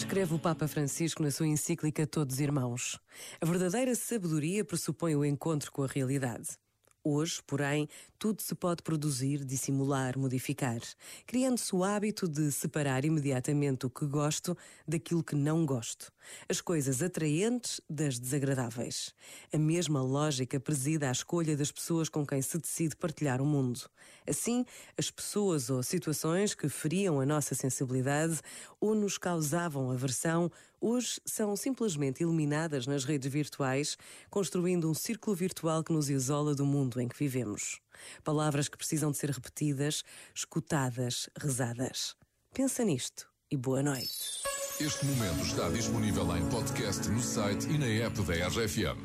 Escreve o Papa Francisco na sua encíclica Todos Irmãos. A verdadeira sabedoria pressupõe o encontro com a realidade. Hoje, porém, tudo se pode produzir, dissimular, modificar, criando-se o hábito de separar imediatamente o que gosto daquilo que não gosto, as coisas atraentes das desagradáveis. A mesma lógica presida à escolha das pessoas com quem se decide partilhar o mundo. Assim, as pessoas ou situações que feriam a nossa sensibilidade ou nos causavam aversão, hoje são simplesmente eliminadas nas redes virtuais, construindo um círculo virtual que nos isola do mundo em que vivemos. Palavras que precisam de ser repetidas, escutadas, rezadas. Pensa nisto e boa noite. Este momento está disponível em podcast no site e na app da RFM.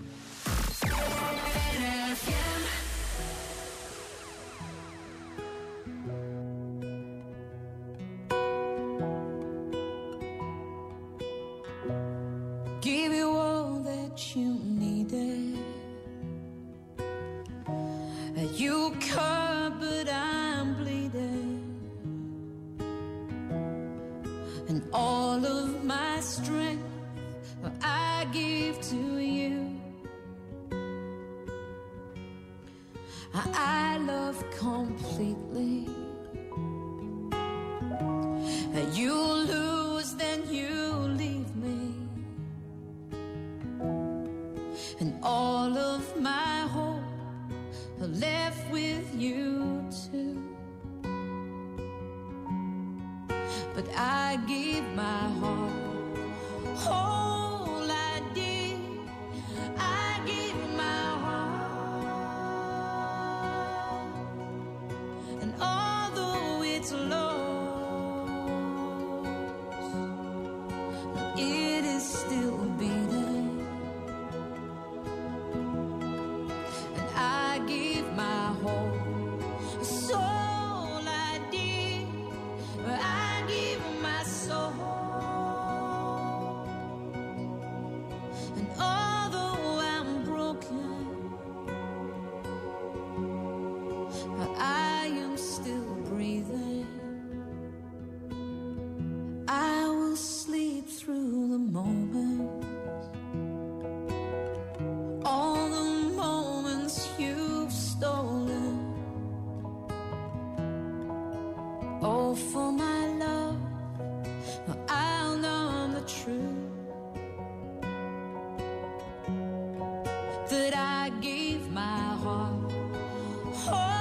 Give you all that you You cut, but I'm bleeding. And all of my strength I give to you. I love completely. You But I give my heart. Whole Oh, for my love, well, I'll know I'm the truth. That I gave my heart. Oh,